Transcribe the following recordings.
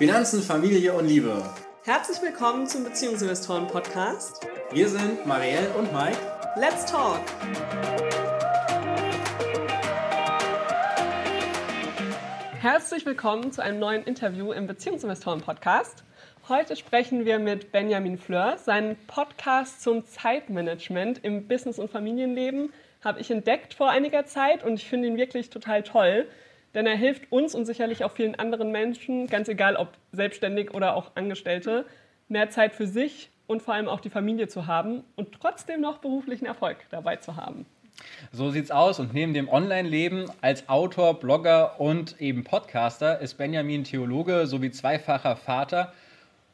Finanzen, Familie und Liebe. Herzlich willkommen zum Beziehungsinvestoren Podcast. Wir sind Marielle und Mike. Let's talk! Herzlich willkommen zu einem neuen Interview im Beziehungsinvestoren Podcast. Heute sprechen wir mit Benjamin Fleur. Seinen Podcast zum Zeitmanagement im Business- und Familienleben habe ich entdeckt vor einiger Zeit und ich finde ihn wirklich total toll denn er hilft uns und sicherlich auch vielen anderen Menschen, ganz egal ob selbstständig oder auch Angestellte, mehr Zeit für sich und vor allem auch die Familie zu haben und trotzdem noch beruflichen Erfolg dabei zu haben. So sieht's aus und neben dem Online-Leben als Autor, Blogger und eben Podcaster ist Benjamin Theologe sowie zweifacher Vater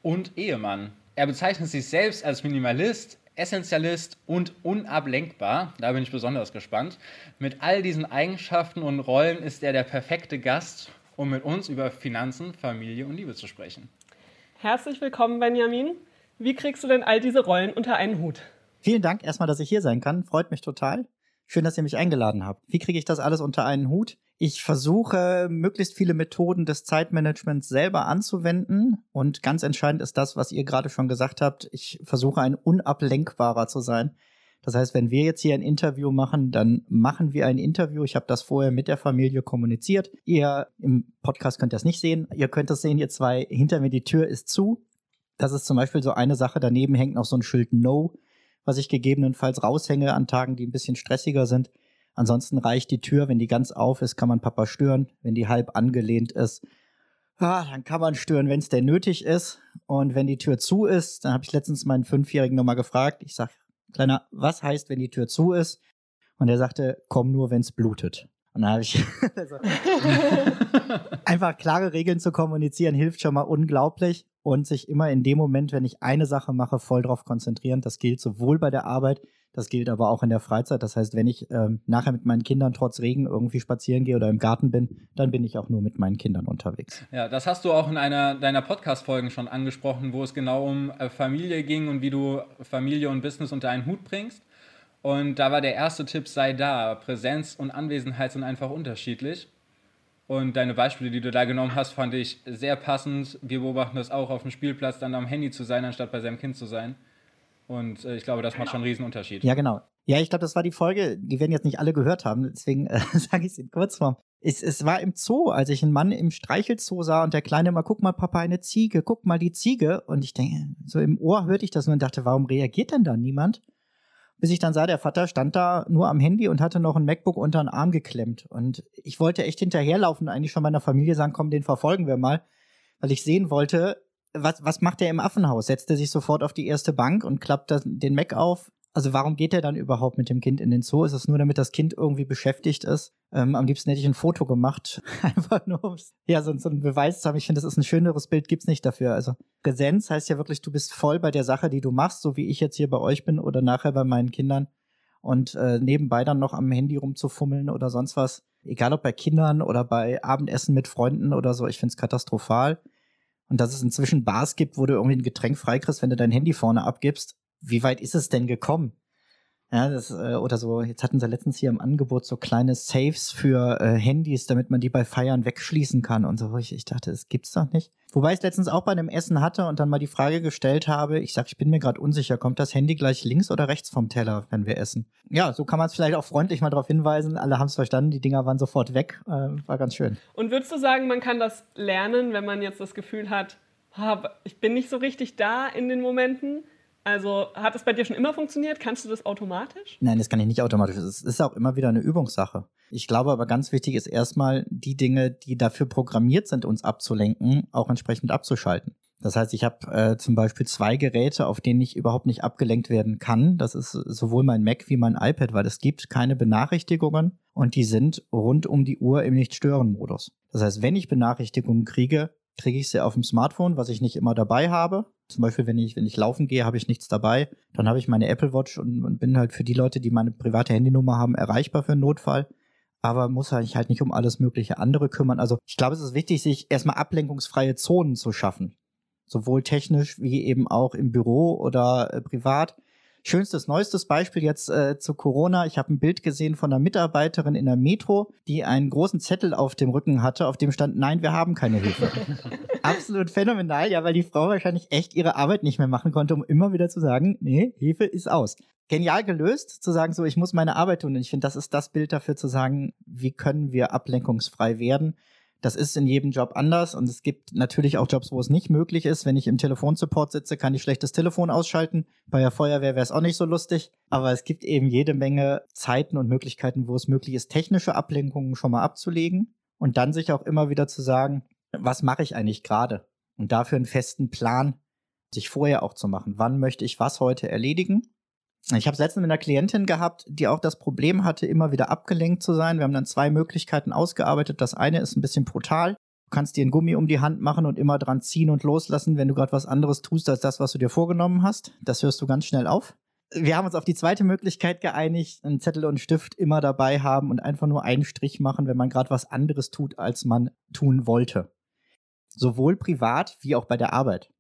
und Ehemann. Er bezeichnet sich selbst als Minimalist, Essentialist und unablenkbar. Da bin ich besonders gespannt. Mit all diesen Eigenschaften und Rollen ist er der perfekte Gast, um mit uns über Finanzen, Familie und Liebe zu sprechen. Herzlich willkommen, Benjamin. Wie kriegst du denn all diese Rollen unter einen Hut? Vielen Dank erstmal, dass ich hier sein kann. Freut mich total. Schön, dass ihr mich eingeladen habt. Wie kriege ich das alles unter einen Hut? Ich versuche, möglichst viele Methoden des Zeitmanagements selber anzuwenden. Und ganz entscheidend ist das, was ihr gerade schon gesagt habt. Ich versuche, ein unablenkbarer zu sein. Das heißt, wenn wir jetzt hier ein Interview machen, dann machen wir ein Interview. Ich habe das vorher mit der Familie kommuniziert. Ihr im Podcast könnt das nicht sehen. Ihr könnt das sehen, ihr zwei, hinter mir die Tür ist zu. Das ist zum Beispiel so eine Sache. Daneben hängt noch so ein Schild No was ich gegebenenfalls raushänge an Tagen, die ein bisschen stressiger sind. Ansonsten reicht die Tür, wenn die ganz auf ist, kann man Papa stören. Wenn die halb angelehnt ist, ah, dann kann man stören, wenn es denn nötig ist. Und wenn die Tür zu ist, dann habe ich letztens meinen Fünfjährigen nochmal gefragt. Ich sage, Kleiner, was heißt, wenn die Tür zu ist? Und er sagte, komm nur, wenn es blutet. Und dann habe ich also, einfach klare Regeln zu kommunizieren, hilft schon mal unglaublich und sich immer in dem Moment, wenn ich eine Sache mache, voll drauf konzentrieren. Das gilt sowohl bei der Arbeit, das gilt aber auch in der Freizeit. Das heißt, wenn ich ähm, nachher mit meinen Kindern trotz Regen irgendwie spazieren gehe oder im Garten bin, dann bin ich auch nur mit meinen Kindern unterwegs. Ja, das hast du auch in einer deiner Podcast-Folgen schon angesprochen, wo es genau um äh, Familie ging und wie du Familie und Business unter einen Hut bringst. Und da war der erste Tipp, sei da. Präsenz und Anwesenheit sind einfach unterschiedlich. Und deine Beispiele, die du da genommen hast, fand ich sehr passend. Wir beobachten das auch auf dem Spielplatz, dann am Handy zu sein, anstatt bei seinem Kind zu sein. Und äh, ich glaube, das macht schon einen Riesenunterschied. Ja, genau. Ja, ich glaube, das war die Folge, die werden jetzt nicht alle gehört haben, deswegen äh, sage ich es in Kurzform. Es, es war im Zoo, als ich einen Mann im Streichelzoo sah und der Kleine mal, guck mal, Papa, eine Ziege, guck mal die Ziege. Und ich denke, so im Ohr hörte ich das nur und dachte, warum reagiert denn da niemand? bis ich dann sah, der Vater stand da nur am Handy und hatte noch ein MacBook unter den Arm geklemmt. Und ich wollte echt hinterherlaufen, eigentlich schon meiner Familie sagen, komm, den verfolgen wir mal, weil ich sehen wollte, was, was macht er im Affenhaus? Setzt er sich sofort auf die erste Bank und klappt das, den Mac auf, also warum geht er dann überhaupt mit dem Kind in den Zoo? Ist es nur, damit das Kind irgendwie beschäftigt ist? Ähm, am liebsten hätte ich ein Foto gemacht, einfach nur um ja, so, so einen Beweis zu haben. Ich finde, das ist ein schöneres Bild, gibt's nicht dafür. Also Präsenz heißt ja wirklich, du bist voll bei der Sache, die du machst, so wie ich jetzt hier bei euch bin oder nachher bei meinen Kindern. Und äh, nebenbei dann noch am Handy rumzufummeln oder sonst was. Egal ob bei Kindern oder bei Abendessen mit Freunden oder so, ich finde es katastrophal. Und dass es inzwischen Bars gibt, wo du irgendwie ein Getränk freikriegst, wenn du dein Handy vorne abgibst, wie weit ist es denn gekommen? Ja, das, äh, oder so, jetzt hatten sie letztens hier im Angebot so kleine Saves für äh, Handys, damit man die bei Feiern wegschließen kann und so. Ich, ich dachte, das gibt's doch nicht. Wobei ich es letztens auch bei einem Essen hatte und dann mal die Frage gestellt habe, ich sag, ich bin mir gerade unsicher, kommt das Handy gleich links oder rechts vom Teller, wenn wir essen? Ja, so kann man es vielleicht auch freundlich mal darauf hinweisen. Alle haben es verstanden, die Dinger waren sofort weg. Äh, war ganz schön. Und würdest du sagen, man kann das lernen, wenn man jetzt das Gefühl hat, ich bin nicht so richtig da in den Momenten? Also hat das bei dir schon immer funktioniert? Kannst du das automatisch? Nein, das kann ich nicht automatisch. Es ist auch immer wieder eine Übungssache. Ich glaube aber ganz wichtig ist erstmal die Dinge, die dafür programmiert sind, uns abzulenken, auch entsprechend abzuschalten. Das heißt, ich habe äh, zum Beispiel zwei Geräte, auf denen ich überhaupt nicht abgelenkt werden kann. Das ist sowohl mein Mac wie mein iPad, weil es gibt keine Benachrichtigungen und die sind rund um die Uhr im Nicht-Stören-Modus. Das heißt, wenn ich Benachrichtigungen kriege, kriege ich sie auf dem Smartphone, was ich nicht immer dabei habe. Zum Beispiel, wenn ich, wenn ich laufen gehe, habe ich nichts dabei. Dann habe ich meine Apple Watch und, und bin halt für die Leute, die meine private Handynummer haben, erreichbar für einen Notfall. Aber muss halt, halt nicht um alles mögliche andere kümmern. Also ich glaube, es ist wichtig, sich erstmal ablenkungsfreie Zonen zu schaffen. Sowohl technisch wie eben auch im Büro oder äh, privat. Schönstes, neuestes Beispiel jetzt äh, zu Corona. Ich habe ein Bild gesehen von einer Mitarbeiterin in der Metro, die einen großen Zettel auf dem Rücken hatte, auf dem stand, nein, wir haben keine Hilfe. Absolut phänomenal, ja, weil die Frau wahrscheinlich echt ihre Arbeit nicht mehr machen konnte, um immer wieder zu sagen, nee, Hilfe ist aus. Genial gelöst, zu sagen, so, ich muss meine Arbeit tun. Und ich finde, das ist das Bild dafür zu sagen, wie können wir ablenkungsfrei werden das ist in jedem Job anders und es gibt natürlich auch Jobs, wo es nicht möglich ist. Wenn ich im Telefonsupport sitze, kann ich schlecht das Telefon ausschalten. Bei der Feuerwehr wäre es auch nicht so lustig. Aber es gibt eben jede Menge Zeiten und Möglichkeiten, wo es möglich ist, technische Ablenkungen schon mal abzulegen und dann sich auch immer wieder zu sagen, was mache ich eigentlich gerade? Und dafür einen festen Plan sich vorher auch zu machen. Wann möchte ich was heute erledigen? Ich habe letztens mit einer Klientin gehabt, die auch das Problem hatte, immer wieder abgelenkt zu sein. Wir haben dann zwei Möglichkeiten ausgearbeitet. Das eine ist ein bisschen brutal. Du kannst dir einen Gummi um die Hand machen und immer dran ziehen und loslassen, wenn du gerade was anderes tust als das, was du dir vorgenommen hast. Das hörst du ganz schnell auf. Wir haben uns auf die zweite Möglichkeit geeinigt, einen Zettel und einen Stift immer dabei haben und einfach nur einen Strich machen, wenn man gerade was anderes tut, als man tun wollte. Sowohl privat wie auch bei der Arbeit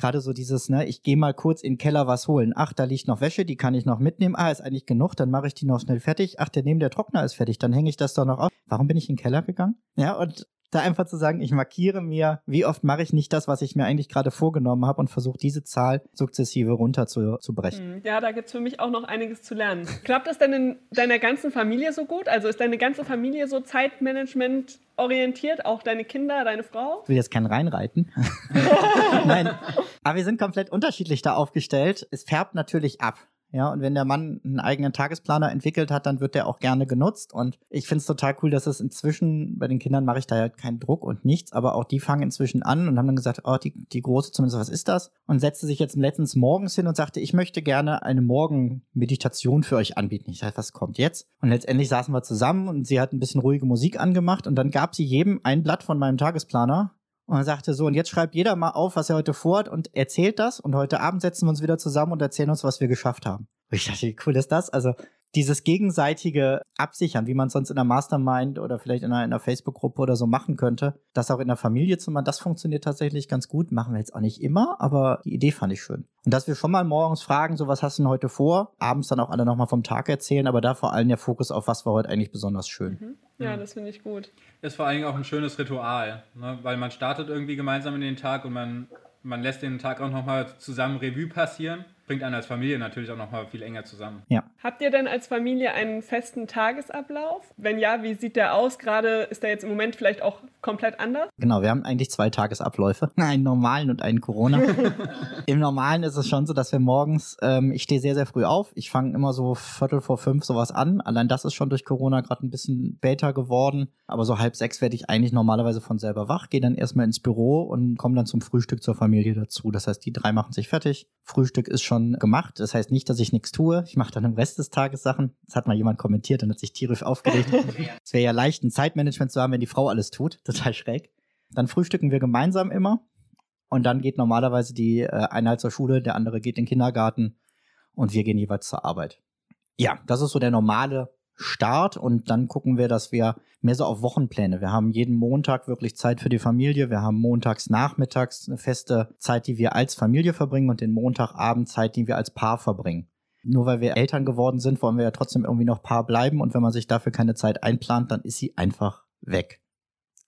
gerade so dieses, ne, ich gehe mal kurz in den Keller was holen. Ach, da liegt noch Wäsche, die kann ich noch mitnehmen. Ah, ist eigentlich genug, dann mache ich die noch schnell fertig. Ach, der neben der Trockner ist fertig, dann hänge ich das doch noch auf. Warum bin ich in den Keller gegangen? Ja, und da einfach zu sagen, ich markiere mir, wie oft mache ich nicht das, was ich mir eigentlich gerade vorgenommen habe und versuche diese Zahl sukzessive runter zu, zu brechen. Hm, ja, da gibt es für mich auch noch einiges zu lernen. Klappt das denn in deiner ganzen Familie so gut? Also ist deine ganze Familie so Zeitmanagement orientiert, auch deine Kinder, deine Frau? Ich will jetzt keinen reinreiten. Nein, aber wir sind komplett unterschiedlich da aufgestellt. Es färbt natürlich ab. Ja, und wenn der Mann einen eigenen Tagesplaner entwickelt hat, dann wird der auch gerne genutzt. Und ich finde es total cool, dass es inzwischen, bei den Kindern mache ich da ja keinen Druck und nichts, aber auch die fangen inzwischen an und haben dann gesagt, oh, die, die Große zumindest, was ist das? Und setzte sich jetzt letztens morgens hin und sagte, ich möchte gerne eine Morgenmeditation für euch anbieten. Ich sage, was kommt jetzt? Und letztendlich saßen wir zusammen und sie hat ein bisschen ruhige Musik angemacht und dann gab sie jedem ein Blatt von meinem Tagesplaner und er sagte so, und jetzt schreibt jeder mal auf, was er heute vorhat und erzählt das. Und heute Abend setzen wir uns wieder zusammen und erzählen uns, was wir geschafft haben. Und ich dachte, wie cool ist das? Also dieses gegenseitige Absichern, wie man es sonst in einer Mastermind oder vielleicht in einer, einer Facebook-Gruppe oder so machen könnte, das auch in der Familie zu machen, das funktioniert tatsächlich ganz gut. Machen wir jetzt auch nicht immer, aber die Idee fand ich schön. Und dass wir schon mal morgens fragen, so was hast du denn heute vor? Abends dann auch alle nochmal vom Tag erzählen, aber da vor allem der Fokus auf was war heute eigentlich besonders schön. Mhm. Ja, das finde ich gut. Ist vor allen Dingen auch ein schönes Ritual, ne? weil man startet irgendwie gemeinsam in den Tag und man, man lässt den Tag auch nochmal zusammen Revue passieren bringt einen als Familie natürlich auch noch mal viel enger zusammen. Ja. Habt ihr denn als Familie einen festen Tagesablauf? Wenn ja, wie sieht der aus? Gerade ist der jetzt im Moment vielleicht auch komplett anders? Genau, wir haben eigentlich zwei Tagesabläufe, einen normalen und einen Corona. Im normalen ist es schon so, dass wir morgens, ähm, ich stehe sehr, sehr früh auf. Ich fange immer so Viertel vor fünf sowas an. Allein das ist schon durch Corona gerade ein bisschen später geworden. Aber so halb sechs werde ich eigentlich normalerweise von selber wach, gehe dann erstmal ins Büro und komme dann zum Frühstück zur Familie dazu. Das heißt, die drei machen sich fertig. Frühstück ist schon schon gemacht. Das heißt nicht, dass ich nichts tue. Ich mache dann im Rest des Tages Sachen. Das hat mal jemand kommentiert und hat sich tierisch aufgeregt. es wäre ja leicht, ein Zeitmanagement zu haben, wenn die Frau alles tut. Total schräg. Dann frühstücken wir gemeinsam immer. Und dann geht normalerweise die äh, eine halt zur Schule, der andere geht in den Kindergarten und wir gehen jeweils zur Arbeit. Ja, das ist so der normale Start und dann gucken wir, dass wir mehr so auf Wochenpläne. Wir haben jeden Montag wirklich Zeit für die Familie. Wir haben montags nachmittags eine feste Zeit, die wir als Familie verbringen und den Montagabend Zeit, die wir als Paar verbringen. Nur weil wir Eltern geworden sind, wollen wir ja trotzdem irgendwie noch Paar bleiben und wenn man sich dafür keine Zeit einplant, dann ist sie einfach weg.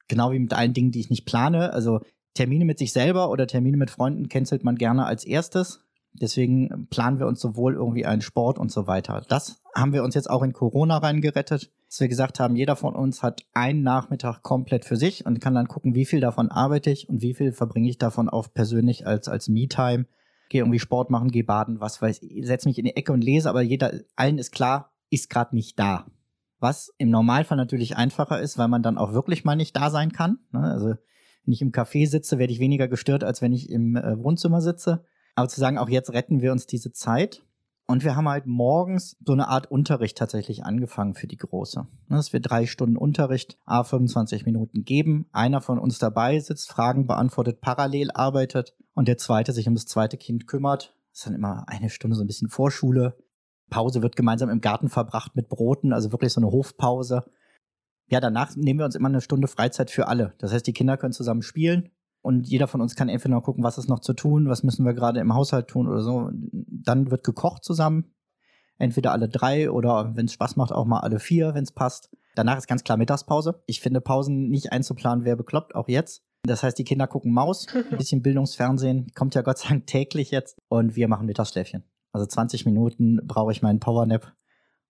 Genau wie mit allen Dingen, die ich nicht plane. Also Termine mit sich selber oder Termine mit Freunden cancelt man gerne als erstes. Deswegen planen wir uns sowohl irgendwie einen Sport und so weiter. Das haben wir uns jetzt auch in Corona reingerettet, dass wir gesagt haben, jeder von uns hat einen Nachmittag komplett für sich und kann dann gucken, wie viel davon arbeite ich und wie viel verbringe ich davon auf persönlich als, als Me-Time. Gehe irgendwie Sport machen, gehe baden, was weiß ich, setze mich in die Ecke und lese, aber jeder, allen ist klar, ist gerade nicht da. Was im Normalfall natürlich einfacher ist, weil man dann auch wirklich mal nicht da sein kann. Ne? Also wenn ich im Café sitze, werde ich weniger gestört, als wenn ich im äh, Wohnzimmer sitze. Aber zu sagen, auch jetzt retten wir uns diese Zeit. Und wir haben halt morgens so eine Art Unterricht tatsächlich angefangen für die Große. Ne, dass wir drei Stunden Unterricht, a 25 Minuten geben. Einer von uns dabei sitzt, Fragen beantwortet, parallel arbeitet und der zweite sich um das zweite Kind kümmert. Das ist dann immer eine Stunde so ein bisschen Vorschule. Pause wird gemeinsam im Garten verbracht mit Broten, also wirklich so eine Hofpause. Ja, danach nehmen wir uns immer eine Stunde Freizeit für alle. Das heißt, die Kinder können zusammen spielen, und jeder von uns kann entweder noch gucken, was ist noch zu tun, was müssen wir gerade im Haushalt tun oder so. Dann wird gekocht zusammen. Entweder alle drei oder wenn es Spaß macht, auch mal alle vier, wenn es passt. Danach ist ganz klar Mittagspause. Ich finde Pausen nicht einzuplanen, wer bekloppt, auch jetzt. Das heißt, die Kinder gucken Maus, ein bisschen Bildungsfernsehen, kommt ja Gott sei Dank täglich jetzt. Und wir machen Mittagsschläfchen. Also 20 Minuten brauche ich meinen Powernap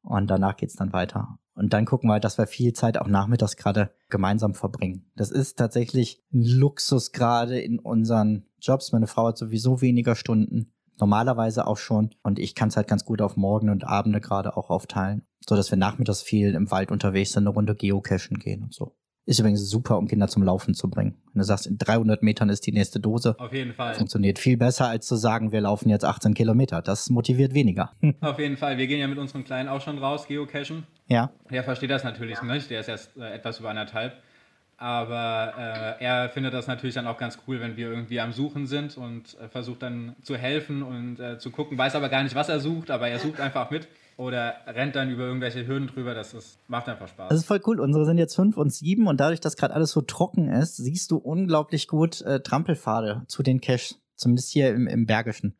und danach geht's dann weiter. Und dann gucken wir, dass wir viel Zeit auch nachmittags gerade gemeinsam verbringen. Das ist tatsächlich ein Luxus gerade in unseren Jobs. Meine Frau hat sowieso weniger Stunden, normalerweise auch schon. Und ich kann es halt ganz gut auf Morgen und Abende gerade auch aufteilen, so dass wir nachmittags viel im Wald unterwegs sind, eine Runde geocachen gehen und so. Ist übrigens super, um Kinder zum Laufen zu bringen. Wenn du sagst, in 300 Metern ist die nächste Dose. Auf jeden Fall. Funktioniert viel besser, als zu sagen, wir laufen jetzt 18 Kilometer. Das motiviert weniger. Auf jeden Fall. Wir gehen ja mit unserem Kleinen auch schon raus, geocachen. Ja. Der versteht das natürlich nicht. Der ist erst äh, etwas über anderthalb. Aber äh, er findet das natürlich dann auch ganz cool, wenn wir irgendwie am Suchen sind und äh, versucht dann zu helfen und äh, zu gucken. Weiß aber gar nicht, was er sucht, aber er sucht einfach mit oder rennt dann über irgendwelche Hürden drüber. Das ist, macht einfach Spaß. Das ist voll cool. Unsere sind jetzt fünf und sieben und dadurch, dass gerade alles so trocken ist, siehst du unglaublich gut äh, Trampelpfade zu den Caches. Zumindest hier im, im Bergischen.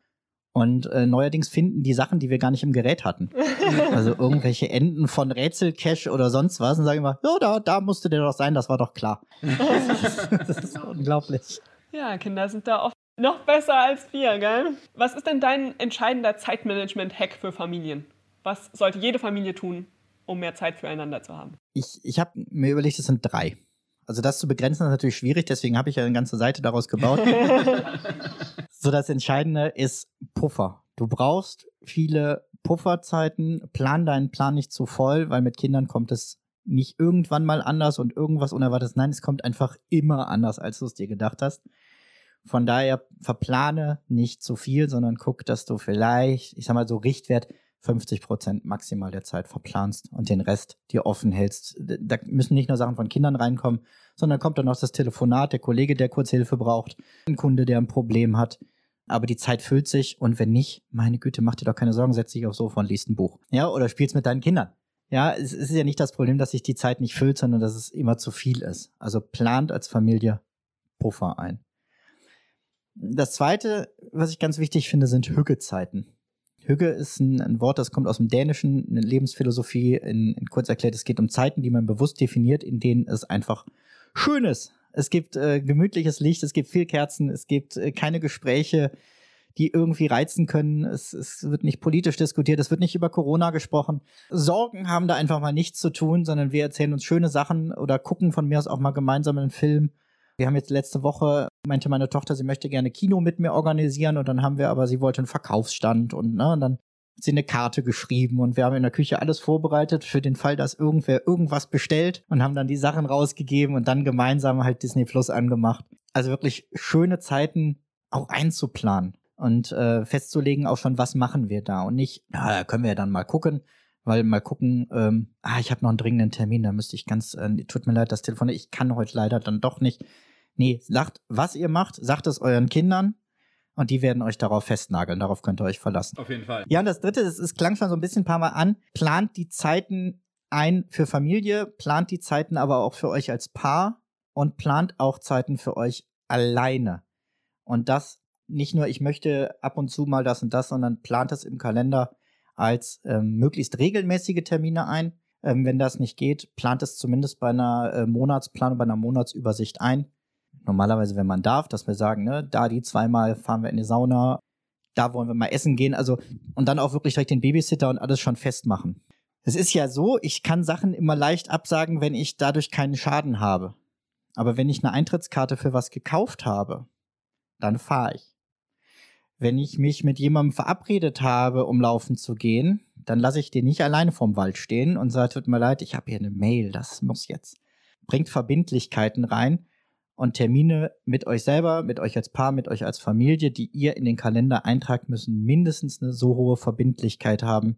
Und äh, neuerdings finden die Sachen, die wir gar nicht im Gerät hatten. also irgendwelche Enden von Rätselcache oder sonst was und sagen immer, ja, da, da musste der doch sein, das war doch klar. das ist unglaublich. Ja, Kinder sind da oft noch besser als wir, gell? Was ist denn dein entscheidender Zeitmanagement-Hack für Familien? Was sollte jede Familie tun, um mehr Zeit füreinander zu haben? Ich, ich habe mir überlegt, es sind drei. Also das zu begrenzen ist natürlich schwierig, deswegen habe ich ja eine ganze Seite daraus gebaut. so das Entscheidende ist Puffer. Du brauchst viele Pufferzeiten, plan deinen Plan nicht zu voll, weil mit Kindern kommt es nicht irgendwann mal anders und irgendwas Unerwartetes. Nein, es kommt einfach immer anders, als du es dir gedacht hast. Von daher verplane nicht zu viel, sondern guck, dass du vielleicht, ich sag mal so Richtwert 50 Prozent maximal der Zeit verplanst und den Rest dir offen hältst. Da müssen nicht nur Sachen von Kindern reinkommen, sondern kommt dann auch das Telefonat, der Kollege, der kurz Hilfe braucht, ein Kunde, der ein Problem hat. Aber die Zeit füllt sich und wenn nicht, meine Güte, mach dir doch keine Sorgen, setz dich aufs Sofa und liest ein Buch. Ja, oder spielst mit deinen Kindern. Ja, es ist ja nicht das Problem, dass sich die Zeit nicht füllt, sondern dass es immer zu viel ist. Also plant als Familie Puffer ein. Das zweite, was ich ganz wichtig finde, sind Hügezeiten. Hüge ist ein, ein, Wort, das kommt aus dem Dänischen, eine Lebensphilosophie. In, in, kurz erklärt, es geht um Zeiten, die man bewusst definiert, in denen es einfach schön ist. Es gibt äh, gemütliches Licht, es gibt viel Kerzen, es gibt äh, keine Gespräche, die irgendwie reizen können. Es, es wird nicht politisch diskutiert, es wird nicht über Corona gesprochen. Sorgen haben da einfach mal nichts zu tun, sondern wir erzählen uns schöne Sachen oder gucken von mir aus auch mal gemeinsam einen Film wir haben jetzt letzte Woche, meinte meine Tochter, sie möchte gerne Kino mit mir organisieren und dann haben wir aber, sie wollte einen Verkaufsstand und, ne, und dann hat sie eine Karte geschrieben und wir haben in der Küche alles vorbereitet für den Fall, dass irgendwer irgendwas bestellt und haben dann die Sachen rausgegeben und dann gemeinsam halt Disney Plus angemacht. Also wirklich schöne Zeiten auch einzuplanen und äh, festzulegen auch schon, was machen wir da und nicht, na, da können wir ja dann mal gucken, weil mal gucken, ähm, ah, ich habe noch einen dringenden Termin, da müsste ich ganz, äh, tut mir leid, das Telefon, ich kann heute leider dann doch nicht. Nee, sagt, was ihr macht, sagt es euren Kindern und die werden euch darauf festnageln. Darauf könnt ihr euch verlassen. Auf jeden Fall. Ja, und das dritte, es, es klang schon so ein bisschen ein paar Mal an, plant die Zeiten ein für Familie, plant die Zeiten aber auch für euch als Paar und plant auch Zeiten für euch alleine. Und das nicht nur, ich möchte ab und zu mal das und das, sondern plant es im Kalender als ähm, möglichst regelmäßige Termine ein. Ähm, wenn das nicht geht, plant es zumindest bei einer äh, Monatsplanung, bei einer Monatsübersicht ein. Normalerweise, wenn man darf, dass wir sagen, ne, da die zweimal fahren wir in die Sauna, da wollen wir mal essen gehen, also und dann auch wirklich direkt den Babysitter und alles schon festmachen. Es ist ja so, ich kann Sachen immer leicht absagen, wenn ich dadurch keinen Schaden habe. Aber wenn ich eine Eintrittskarte für was gekauft habe, dann fahre ich wenn ich mich mit jemandem verabredet habe, um laufen zu gehen, dann lasse ich den nicht alleine vorm Wald stehen und sage, tut mir leid, ich habe hier eine Mail, das muss jetzt. Bringt Verbindlichkeiten rein und Termine mit euch selber, mit euch als Paar, mit euch als Familie, die ihr in den Kalender eintragt, müssen mindestens eine so hohe Verbindlichkeit haben,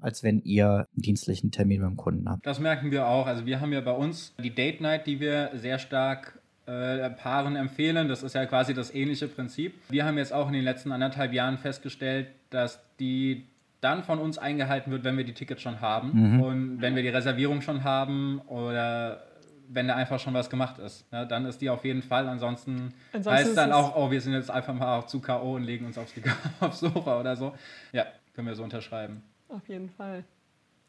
als wenn ihr einen dienstlichen Termin beim Kunden habt. Das merken wir auch. Also wir haben ja bei uns die Date Night, die wir sehr stark äh, Paaren empfehlen. Das ist ja quasi das ähnliche Prinzip. Wir haben jetzt auch in den letzten anderthalb Jahren festgestellt, dass die dann von uns eingehalten wird, wenn wir die Tickets schon haben mhm. und wenn wir die Reservierung schon haben oder wenn da einfach schon was gemacht ist. Ne? Dann ist die auf jeden Fall. Ansonsten, Ansonsten heißt dann auch, oh, wir sind jetzt einfach mal zu K.O. und legen uns aufs, aufs Sofa oder so. Ja, können wir so unterschreiben. Auf jeden Fall.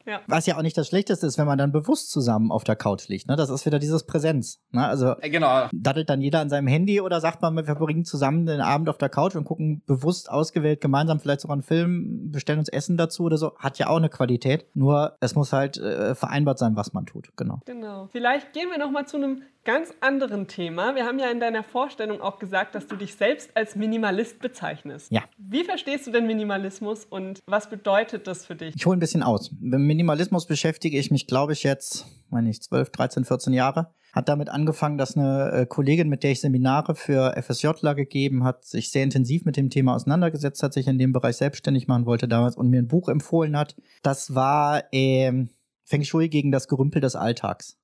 Ja. Was ja auch nicht das Schlechteste ist, wenn man dann bewusst zusammen auf der Couch liegt. Ne? Das ist wieder dieses Präsenz. Ne? Also äh, genau. daddelt dann jeder an seinem Handy oder sagt man, wir verbringen zusammen den Abend auf der Couch und gucken bewusst ausgewählt gemeinsam vielleicht sogar einen Film, bestellen uns Essen dazu oder so. Hat ja auch eine Qualität. Nur es muss halt äh, vereinbart sein, was man tut. Genau. Genau. Vielleicht gehen wir noch mal zu einem ganz anderen Thema. Wir haben ja in deiner Vorstellung auch gesagt, dass du dich selbst als Minimalist bezeichnest. Ja. Wie verstehst du denn Minimalismus und was bedeutet das für dich? Ich hole ein bisschen aus. Mit Minimalismus beschäftige ich mich, glaube ich, jetzt, meine ich, 12, 13, 14 Jahre. Hat damit angefangen, dass eine äh, Kollegin, mit der ich Seminare für FSJler gegeben hat, sich sehr intensiv mit dem Thema auseinandergesetzt hat, sich in dem Bereich selbstständig machen wollte damals und mir ein Buch empfohlen hat. Das war äh, Feng Shui gegen das Gerümpel des Alltags.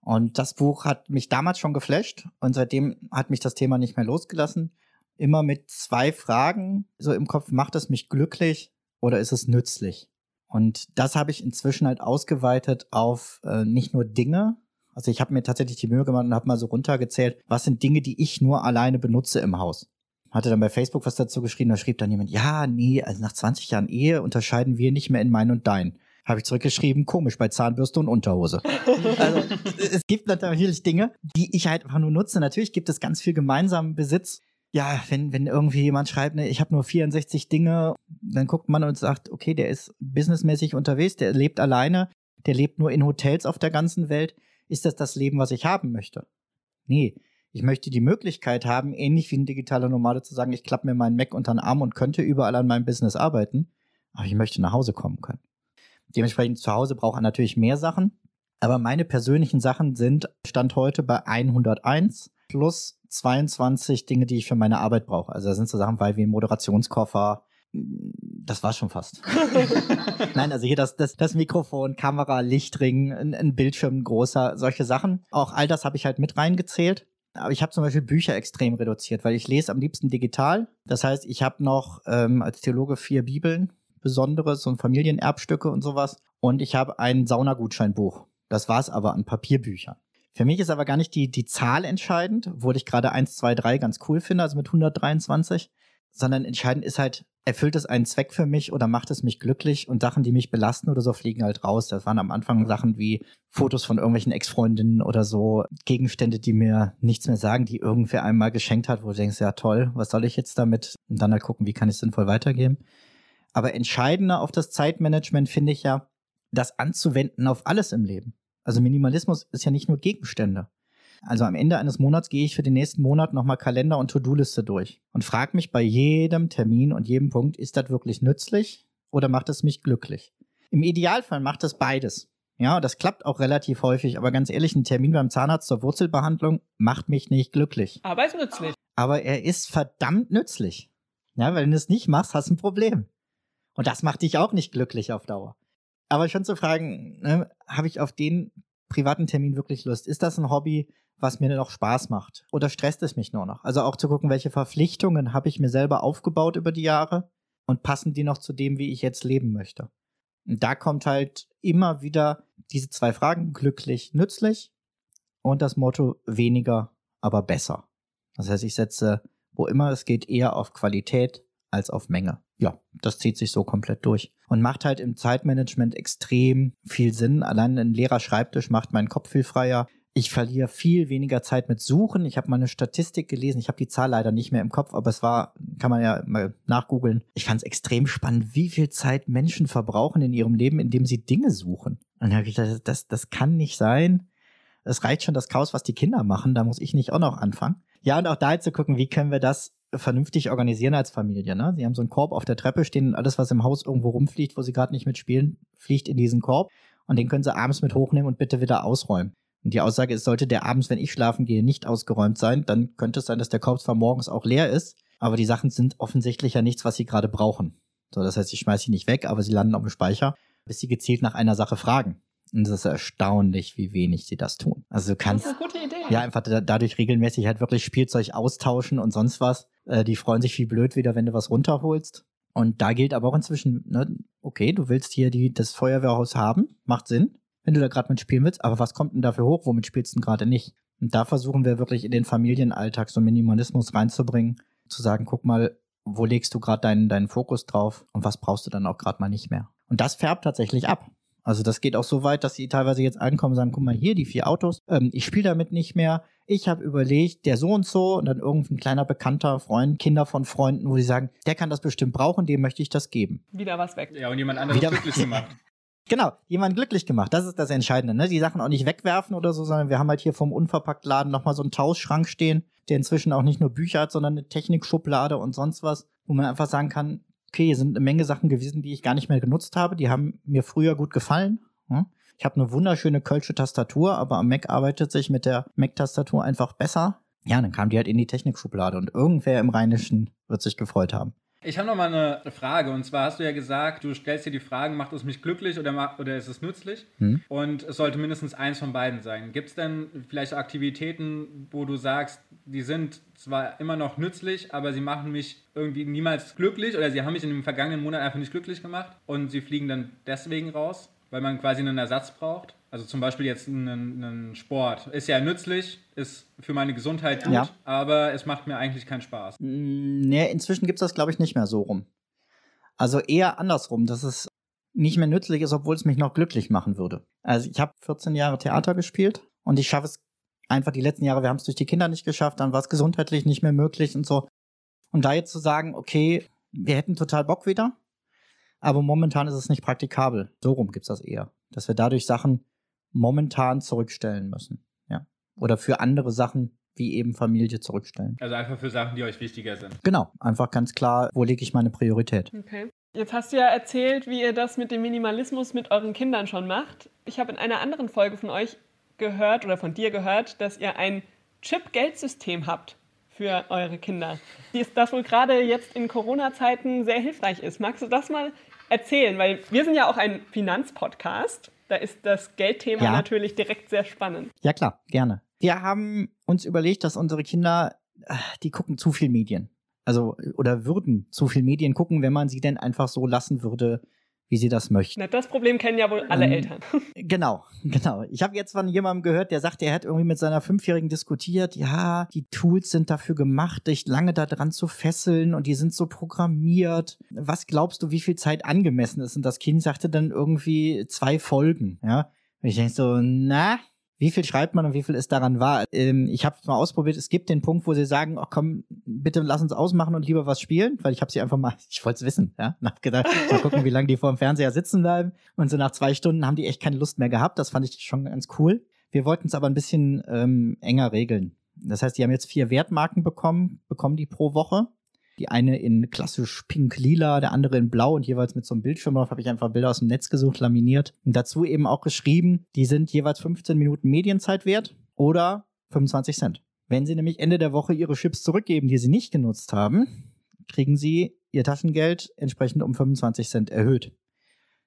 Und das Buch hat mich damals schon geflasht und seitdem hat mich das Thema nicht mehr losgelassen. Immer mit zwei Fragen so im Kopf, macht es mich glücklich oder ist es nützlich? Und das habe ich inzwischen halt ausgeweitet auf äh, nicht nur Dinge. Also ich habe mir tatsächlich die Mühe gemacht und habe mal so runtergezählt, was sind Dinge, die ich nur alleine benutze im Haus. Hatte dann bei Facebook was dazu geschrieben, da schrieb dann jemand, ja, nee, also nach 20 Jahren Ehe unterscheiden wir nicht mehr in mein und dein. Habe ich zurückgeschrieben, komisch, bei Zahnbürste und Unterhose. also, es gibt natürlich Dinge, die ich halt einfach nur nutze. Natürlich gibt es ganz viel gemeinsamen Besitz. Ja, wenn, wenn irgendwie jemand schreibt, ne, ich habe nur 64 Dinge, dann guckt man und sagt, okay, der ist businessmäßig unterwegs, der lebt alleine, der lebt nur in Hotels auf der ganzen Welt. Ist das das Leben, was ich haben möchte? Nee, ich möchte die Möglichkeit haben, ähnlich wie ein digitaler Nomade zu sagen, ich klappe mir meinen Mac unter den Arm und könnte überall an meinem Business arbeiten, aber ich möchte nach Hause kommen können. Dementsprechend zu Hause braucht er natürlich mehr Sachen. Aber meine persönlichen Sachen sind Stand heute bei 101 plus 22 Dinge, die ich für meine Arbeit brauche. Also da sind so Sachen bei wie ein Moderationskoffer. Das war schon fast. Nein, also hier das, das, das Mikrofon, Kamera, Lichtring, ein, ein Bildschirm, großer, solche Sachen. Auch all das habe ich halt mit reingezählt. Aber ich habe zum Beispiel Bücher extrem reduziert, weil ich lese am liebsten digital. Das heißt, ich habe noch ähm, als Theologe vier Bibeln Besonderes und Familienerbstücke und sowas. Und ich habe ein Saunagutscheinbuch. Das war es aber an Papierbüchern. Für mich ist aber gar nicht die, die Zahl entscheidend, obwohl ich gerade 1, 2, 3 ganz cool finde, also mit 123, sondern entscheidend ist halt, erfüllt es einen Zweck für mich oder macht es mich glücklich und Sachen, die mich belasten oder so, fliegen halt raus. Das waren am Anfang Sachen wie Fotos von irgendwelchen Ex-Freundinnen oder so, Gegenstände, die mir nichts mehr sagen, die irgendwer einmal geschenkt hat, wo du denkst, ja toll, was soll ich jetzt damit? Und dann halt gucken, wie kann ich es sinnvoll weitergeben. Aber entscheidender auf das Zeitmanagement finde ich ja, das anzuwenden auf alles im Leben. Also Minimalismus ist ja nicht nur Gegenstände. Also am Ende eines Monats gehe ich für den nächsten Monat nochmal Kalender und To-Do-Liste durch und frage mich bei jedem Termin und jedem Punkt, ist das wirklich nützlich oder macht es mich glücklich? Im Idealfall macht es beides. Ja, das klappt auch relativ häufig, aber ganz ehrlich, ein Termin beim Zahnarzt zur Wurzelbehandlung macht mich nicht glücklich. Aber ist nützlich. Aber er ist verdammt nützlich. Ja, weil wenn du es nicht machst, hast du ein Problem. Und das macht dich auch nicht glücklich auf Dauer. Aber schon zu fragen, ne, habe ich auf den privaten Termin wirklich Lust? Ist das ein Hobby, was mir noch Spaß macht? Oder stresst es mich nur noch? Also auch zu gucken, welche Verpflichtungen habe ich mir selber aufgebaut über die Jahre und passen die noch zu dem, wie ich jetzt leben möchte? Und da kommt halt immer wieder diese zwei Fragen, glücklich, nützlich und das Motto weniger, aber besser. Das heißt, ich setze, wo immer es geht, eher auf Qualität als auf Menge ja, das zieht sich so komplett durch. Und macht halt im Zeitmanagement extrem viel Sinn. Allein ein leerer Schreibtisch macht meinen Kopf viel freier. Ich verliere viel weniger Zeit mit Suchen. Ich habe mal eine Statistik gelesen. Ich habe die Zahl leider nicht mehr im Kopf, aber es war, kann man ja mal nachgoogeln. Ich fand es extrem spannend, wie viel Zeit Menschen verbrauchen in ihrem Leben, indem sie Dinge suchen. Und da habe ich gedacht, das, das kann nicht sein. Es reicht schon das Chaos, was die Kinder machen. Da muss ich nicht auch noch anfangen. Ja, und auch da halt zu gucken, wie können wir das vernünftig organisieren als Familie. Ne? Sie haben so einen Korb auf der Treppe stehen und alles, was im Haus irgendwo rumfliegt, wo sie gerade nicht mitspielen, fliegt in diesen Korb und den können sie abends mit hochnehmen und bitte wieder ausräumen. Und die Aussage ist, sollte der abends, wenn ich schlafen gehe, nicht ausgeräumt sein, dann könnte es sein, dass der Korb zwar morgens auch leer ist, aber die Sachen sind offensichtlich ja nichts, was sie gerade brauchen. So, das heißt, ich schmeiße sie nicht weg, aber sie landen auf dem Speicher, bis sie gezielt nach einer Sache fragen. Und es ist erstaunlich, wie wenig sie das tun. Also du kannst. Das ist eine Idee. Ja, einfach da, dadurch regelmäßig halt wirklich Spielzeug austauschen und sonst was. Äh, die freuen sich wie blöd wieder, wenn du was runterholst. Und da gilt aber auch inzwischen, ne, okay, du willst hier die, das Feuerwehrhaus haben, macht Sinn. wenn du da gerade mitspielen willst, aber was kommt denn dafür hoch, womit spielst du denn gerade nicht? Und da versuchen wir wirklich in den Familienalltag so Minimalismus reinzubringen, zu sagen, guck mal, wo legst du gerade deinen, deinen Fokus drauf und was brauchst du dann auch gerade mal nicht mehr. Und das färbt tatsächlich ab. Also das geht auch so weit, dass sie teilweise jetzt ankommen und sagen, guck mal hier, die vier Autos, ähm, ich spiele damit nicht mehr. Ich habe überlegt, der so und so und dann irgendein kleiner bekannter Freund, Kinder von Freunden, wo sie sagen, der kann das bestimmt brauchen, dem möchte ich das geben. Wieder was weg. Ja, und jemand anderes Wieder- glücklich gemacht. Genau, jemand glücklich gemacht. Das ist das Entscheidende. Ne? Die Sachen auch nicht wegwerfen oder so, sondern wir haben halt hier vom Unverpacktladen nochmal so einen Tauschschrank stehen, der inzwischen auch nicht nur Bücher hat, sondern eine Technikschublade und sonst was, wo man einfach sagen kann, okay, hier sind eine Menge Sachen gewesen, die ich gar nicht mehr genutzt habe. Die haben mir früher gut gefallen. Ich habe eine wunderschöne Kölsche Tastatur, aber am Mac arbeitet sich mit der Mac-Tastatur einfach besser. Ja, dann kam die halt in die Technikschublade und irgendwer im Rheinischen wird sich gefreut haben. Ich habe noch mal eine Frage. Und zwar hast du ja gesagt, du stellst dir die Fragen, macht es mich glücklich oder, macht, oder ist es nützlich? Hm. Und es sollte mindestens eins von beiden sein. Gibt es denn vielleicht Aktivitäten, wo du sagst, die sind zwar immer noch nützlich, aber sie machen mich irgendwie niemals glücklich oder sie haben mich in dem vergangenen Monat einfach nicht glücklich gemacht und sie fliegen dann deswegen raus, weil man quasi einen Ersatz braucht? Also zum Beispiel jetzt einen Sport. Ist ja nützlich, ist für meine Gesundheit gut, Ja. aber es macht mir eigentlich keinen Spaß. Nee, inzwischen gibt's das, glaube ich, nicht mehr so rum. Also eher andersrum, dass es nicht mehr nützlich ist, obwohl es mich noch glücklich machen würde. Also ich habe 14 Jahre Theater gespielt und ich schaffe es einfach die letzten Jahre, wir haben es durch die Kinder nicht geschafft, dann war es gesundheitlich nicht mehr möglich und so. Und da jetzt zu sagen, okay, wir hätten total Bock wieder, aber momentan ist es nicht praktikabel. So rum gibt's das eher. Dass wir dadurch Sachen momentan zurückstellen müssen. Ja. Oder für andere Sachen wie eben Familie zurückstellen. Also einfach für Sachen, die euch wichtiger sind. Genau, einfach ganz klar, wo lege ich meine Priorität. Okay. Jetzt hast du ja erzählt, wie ihr das mit dem Minimalismus mit euren Kindern schon macht. Ich habe in einer anderen Folge von euch gehört oder von dir gehört, dass ihr ein Chip-Geldsystem habt für eure Kinder. Wie ist das wohl gerade jetzt in Corona-Zeiten sehr hilfreich ist. Magst du das mal erzählen? Weil wir sind ja auch ein Finanzpodcast. Da ist das Geldthema Ja. natürlich direkt sehr spannend. Ja klar, gerne. Wir haben uns überlegt, dass unsere Kinder, äh, die gucken zu viel Medien. Also, oder würden zu viel Medien gucken, wenn man sie denn einfach so lassen würde, wie sie das möchten. Na, das Problem kennen ja wohl alle Ähm, Eltern. Genau, genau. Ich habe jetzt von jemandem gehört, der sagt, er hat irgendwie mit seiner Fünfjährigen diskutiert, ja, die Tools sind dafür gemacht, dich lange da dran zu fesseln und die sind so programmiert. Was glaubst du, wie viel Zeit angemessen ist? Und das Kind sagte dann irgendwie zwei Folgen, ja. Und ich denke so, na, wie viel schreibt man und wie viel ist daran wahr? Ähm, ich habe es mal ausprobiert. Es gibt den Punkt, wo sie sagen, ach komm, bitte lass uns ausmachen und lieber was spielen, weil ich habe sie einfach mal, ich wollte es wissen, ja, und hab gedacht, mal gucken, wie lange die vor dem Fernseher sitzen bleiben. Und so nach zwei Stunden haben die echt keine Lust mehr gehabt. Das fand ich schon ganz cool. Wir wollten es aber ein bisschen ähm, enger regeln. Das heißt, die haben jetzt vier Wertmarken bekommen, bekommen die pro Woche. Die eine in klassisch pink-lila, der andere in blau und jeweils mit so einem Bildschirm drauf habe ich einfach Bilder aus dem Netz gesucht, laminiert. Und dazu eben auch geschrieben, die sind jeweils 15 Minuten Medienzeit wert oder 25 Cent. Wenn sie nämlich Ende der Woche ihre Chips zurückgeben, die sie nicht genutzt haben, kriegen sie ihr Taschengeld entsprechend um 25 Cent erhöht.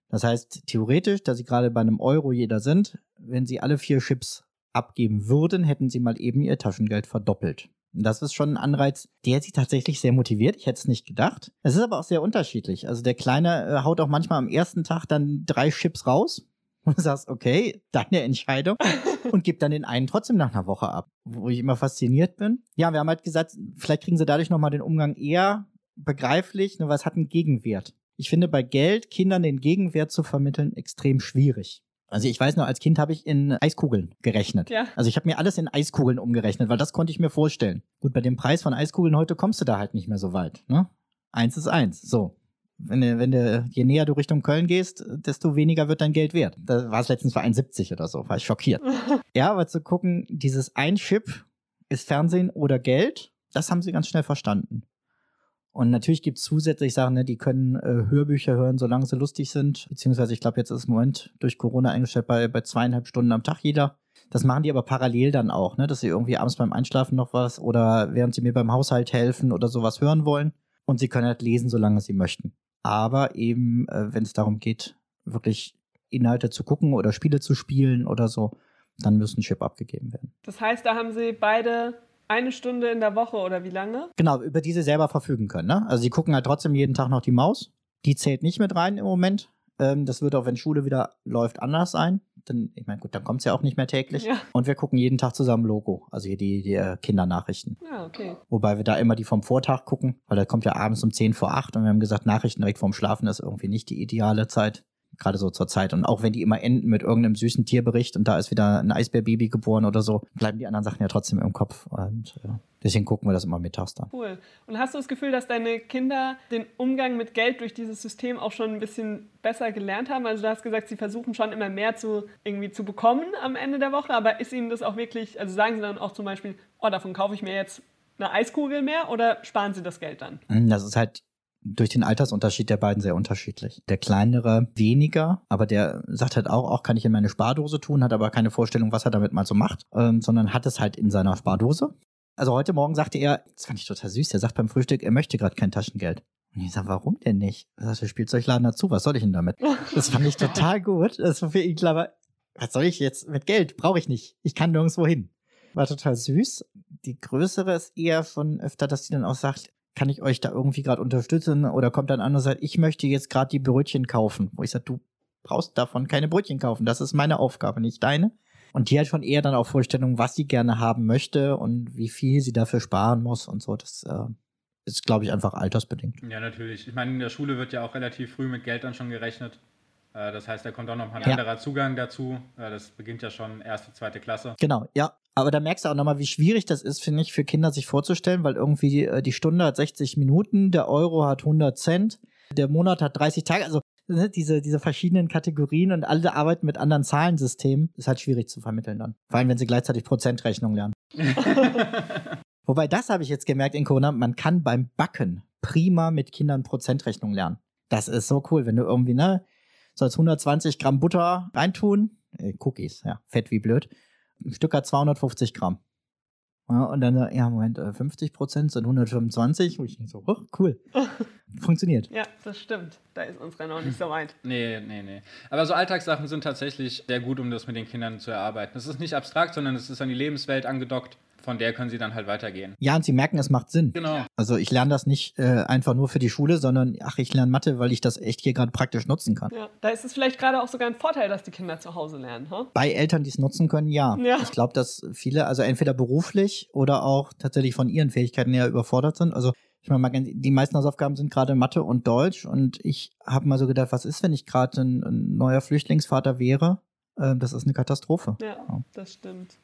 Das heißt, theoretisch, da sie gerade bei einem Euro jeder sind, wenn sie alle vier Chips abgeben würden, hätten sie mal eben ihr Taschengeld verdoppelt. Das ist schon ein Anreiz, der sie tatsächlich sehr motiviert. Ich hätte es nicht gedacht. Es ist aber auch sehr unterschiedlich. Also der Kleine äh, haut auch manchmal am ersten Tag dann drei Chips raus. Und sagst, okay, deine Entscheidung. und gibt dann den einen trotzdem nach einer Woche ab. Wo ich immer fasziniert bin. Ja, wir haben halt gesagt, vielleicht kriegen sie dadurch nochmal den Umgang eher begreiflich, nur was hat einen Gegenwert. Ich finde bei Geld Kindern den Gegenwert zu vermitteln extrem schwierig. Also ich weiß noch, als Kind habe ich in Eiskugeln gerechnet. Ja. Also ich habe mir alles in Eiskugeln umgerechnet, weil das konnte ich mir vorstellen. Gut, bei dem Preis von Eiskugeln heute kommst du da halt nicht mehr so weit. Ne? Eins ist eins. So. Wenn du, wenn du, je näher du Richtung Köln gehst, desto weniger wird dein Geld wert. Da war es letztens für 1,70 oder so, war ich schockiert. ja, aber zu gucken, dieses ein Chip ist Fernsehen oder Geld, das haben sie ganz schnell verstanden. Und natürlich gibt es zusätzlich Sachen, ne, die können äh, Hörbücher hören, solange sie lustig sind. Beziehungsweise, ich glaube, jetzt ist im Moment durch Corona eingestellt bei, bei zweieinhalb Stunden am Tag jeder. Das machen die aber parallel dann auch, ne, dass sie irgendwie abends beim Einschlafen noch was oder während sie mir beim Haushalt helfen oder sowas hören wollen. Und sie können halt lesen, solange sie möchten. Aber eben, äh, wenn es darum geht, wirklich Inhalte zu gucken oder Spiele zu spielen oder so, dann müssen Chip abgegeben werden. Das heißt, da haben sie beide eine Stunde in der Woche oder wie lange? Genau, über die sie selber verfügen können. Ne? Also sie gucken halt trotzdem jeden Tag noch die Maus. Die zählt nicht mit rein im Moment. Ähm, das wird auch, wenn Schule wieder läuft, anders sein. Dann, ich meine, gut, dann kommt es ja auch nicht mehr täglich. Ja. Und wir gucken jeden Tag zusammen Logo, also hier die, die äh, Kindernachrichten. Ja, okay. Wobei wir da immer die vom Vortag gucken, weil da kommt ja abends um 10 vor 8 und wir haben gesagt, Nachrichten direkt vorm Schlafen ist irgendwie nicht die ideale Zeit. Gerade so zur Zeit. Und auch wenn die immer enden mit irgendeinem süßen Tierbericht und da ist wieder ein Eisbärbaby geboren oder so, bleiben die anderen Sachen ja trotzdem im Kopf. Und äh, deswegen gucken wir das immer mittags dann. Cool. Und hast du das Gefühl, dass deine Kinder den Umgang mit Geld durch dieses System auch schon ein bisschen besser gelernt haben? Also du hast gesagt, sie versuchen schon immer mehr zu irgendwie zu bekommen am Ende der Woche, aber ist ihnen das auch wirklich, also sagen sie dann auch zum Beispiel, oh, davon kaufe ich mir jetzt eine Eiskugel mehr oder sparen sie das Geld dann? Das ist halt durch den Altersunterschied der beiden sehr unterschiedlich. Der kleinere weniger, aber der sagt halt auch, auch kann ich in meine Spardose tun, hat aber keine Vorstellung, was er damit mal so macht, ähm, sondern hat es halt in seiner Spardose. Also heute Morgen sagte er, das fand ich total süß, der sagt beim Frühstück, er möchte gerade kein Taschengeld. Und ich sage, warum denn nicht? Er sagt, der Spielzeugladen dazu, was soll ich denn damit? Das fand ich total gut. Das war für ihn klar, was soll ich jetzt mit Geld? Brauche ich nicht. Ich kann nirgendwo hin. War total süß. Die größere ist eher von öfter, dass sie dann auch sagt, kann ich euch da irgendwie gerade unterstützen? Oder kommt dann an und sagt, ich möchte jetzt gerade die Brötchen kaufen. Wo ich sage, du brauchst davon keine Brötchen kaufen. Das ist meine Aufgabe, nicht deine. Und die hat schon eher dann auch Vorstellungen, was sie gerne haben möchte und wie viel sie dafür sparen muss und so. Das äh, ist, glaube ich, einfach altersbedingt. Ja, natürlich. Ich meine, in der Schule wird ja auch relativ früh mit Geld dann schon gerechnet. Äh, Das heißt, da kommt auch noch mal ein Ja. anderer Zugang dazu. Äh, Das beginnt ja schon erste, zweite Klasse. Genau, ja. Aber da merkst du auch nochmal, wie schwierig das ist, finde ich, für Kinder sich vorzustellen, weil irgendwie äh, die Stunde hat 60 Minuten, der Euro hat 100 Cent, der Monat hat 30 Tage. Also ne, diese, diese verschiedenen Kategorien und alle arbeiten mit anderen Zahlensystemen, ist halt schwierig zu vermitteln dann. Vor allem, wenn sie gleichzeitig Prozentrechnung lernen. Wobei, das habe ich jetzt gemerkt in Corona, man kann beim Backen prima mit Kindern Prozentrechnung lernen. Das ist so cool, wenn du irgendwie, ne, sollst 120 Gramm Butter reintun, äh, Cookies, ja, fett wie blöd. Ein Stück hat 250 Gramm. Ja, und dann, äh, ja, Moment, äh, 50 Prozent sind 125. Und ich denke so, oh, cool. Funktioniert. Ja, das stimmt. Da ist unsere noch nicht so weit. Nee, nee, nee. Aber so Alltagssachen sind tatsächlich sehr gut, um das mit den Kindern zu erarbeiten. Es ist nicht abstrakt, sondern es ist an die Lebenswelt angedockt. Von der können sie dann halt weitergehen. Ja, und sie merken, es macht Sinn. Genau. Also ich lerne das nicht äh, einfach nur für die Schule, sondern ach, ich lerne Mathe, weil ich das echt hier gerade praktisch nutzen kann. Ja, da ist es vielleicht gerade auch sogar ein Vorteil, dass die Kinder zu Hause lernen. Ha? Bei Eltern, die es nutzen können, ja. Ja. Ich glaube, dass viele, also entweder beruflich oder auch tatsächlich von ihren Fähigkeiten her überfordert sind. Also ich meine, die meisten Hausaufgaben sind gerade Mathe und Deutsch und ich habe mal so gedacht, was ist, wenn ich gerade ein, ein neuer Flüchtlingsvater wäre? Ähm, das ist eine Katastrophe. Ja. das stimmt.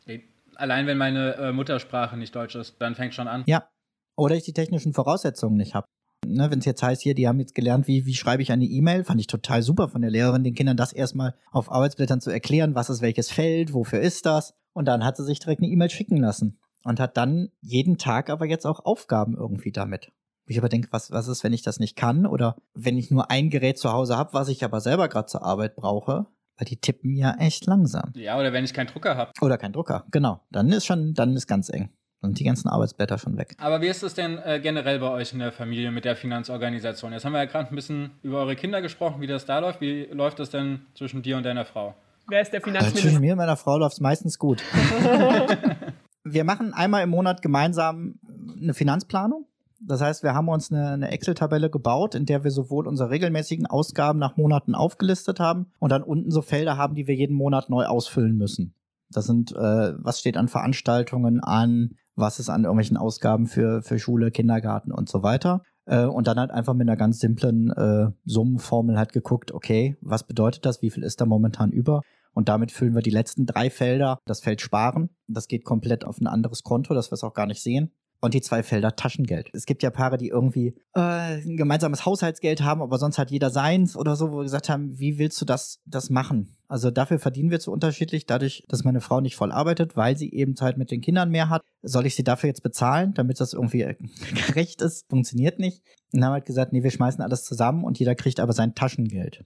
Allein wenn meine äh, Muttersprache nicht Deutsch ist, dann fängt schon an. Ja. Oder ich die technischen Voraussetzungen nicht habe. Ne, wenn es jetzt heißt, hier, die haben jetzt gelernt, wie, wie schreibe ich eine E-Mail, fand ich total super von der Lehrerin, den Kindern das erstmal auf Arbeitsblättern zu erklären, was ist welches Feld, wofür ist das. Und dann hat sie sich direkt eine E-Mail schicken lassen. Und hat dann jeden Tag aber jetzt auch Aufgaben irgendwie damit. Ich aber denke, was, was ist, wenn ich das nicht kann? Oder wenn ich nur ein Gerät zu Hause habe, was ich aber selber gerade zur Arbeit brauche, weil die tippen ja echt langsam. Ja, oder wenn ich keinen Drucker habe. Oder kein Drucker, genau. Dann ist schon, dann ist ganz eng. Dann sind die ganzen Arbeitsblätter schon weg. Aber wie ist es denn äh, generell bei euch in der Familie mit der Finanzorganisation? Jetzt haben wir ja gerade ein bisschen über eure Kinder gesprochen, wie das da läuft. Wie läuft das denn zwischen dir und deiner Frau? Wer ist der Äh, Zwischen Finanzminister? mir und meiner Frau läuft es meistens gut. wir machen einmal im Monat gemeinsam eine Finanzplanung. Das heißt, wir haben uns eine, eine Excel-Tabelle gebaut, in der wir sowohl unsere regelmäßigen Ausgaben nach Monaten aufgelistet haben und dann unten so Felder haben, die wir jeden Monat neu ausfüllen müssen. Das sind, äh, was steht an Veranstaltungen an, was ist an irgendwelchen Ausgaben für, für Schule, Kindergarten und so weiter. Äh, und dann halt einfach mit einer ganz simplen äh, Summenformel halt geguckt, okay, was bedeutet das, wie viel ist da momentan über? Und damit füllen wir die letzten drei Felder, das Feld Sparen. Das geht komplett auf ein anderes Konto, dass wir es auch gar nicht sehen. Und die zwei Felder Taschengeld. Es gibt ja Paare, die irgendwie äh, ein gemeinsames Haushaltsgeld haben, aber sonst hat jeder seins oder so, wo wir gesagt haben, wie willst du das, das machen? Also dafür verdienen wir zu unterschiedlich, dadurch, dass meine Frau nicht voll arbeitet, weil sie eben Zeit mit den Kindern mehr hat. Soll ich sie dafür jetzt bezahlen, damit das irgendwie äh, gerecht ist? Funktioniert nicht. Und haben halt gesagt, nee, wir schmeißen alles zusammen und jeder kriegt aber sein Taschengeld.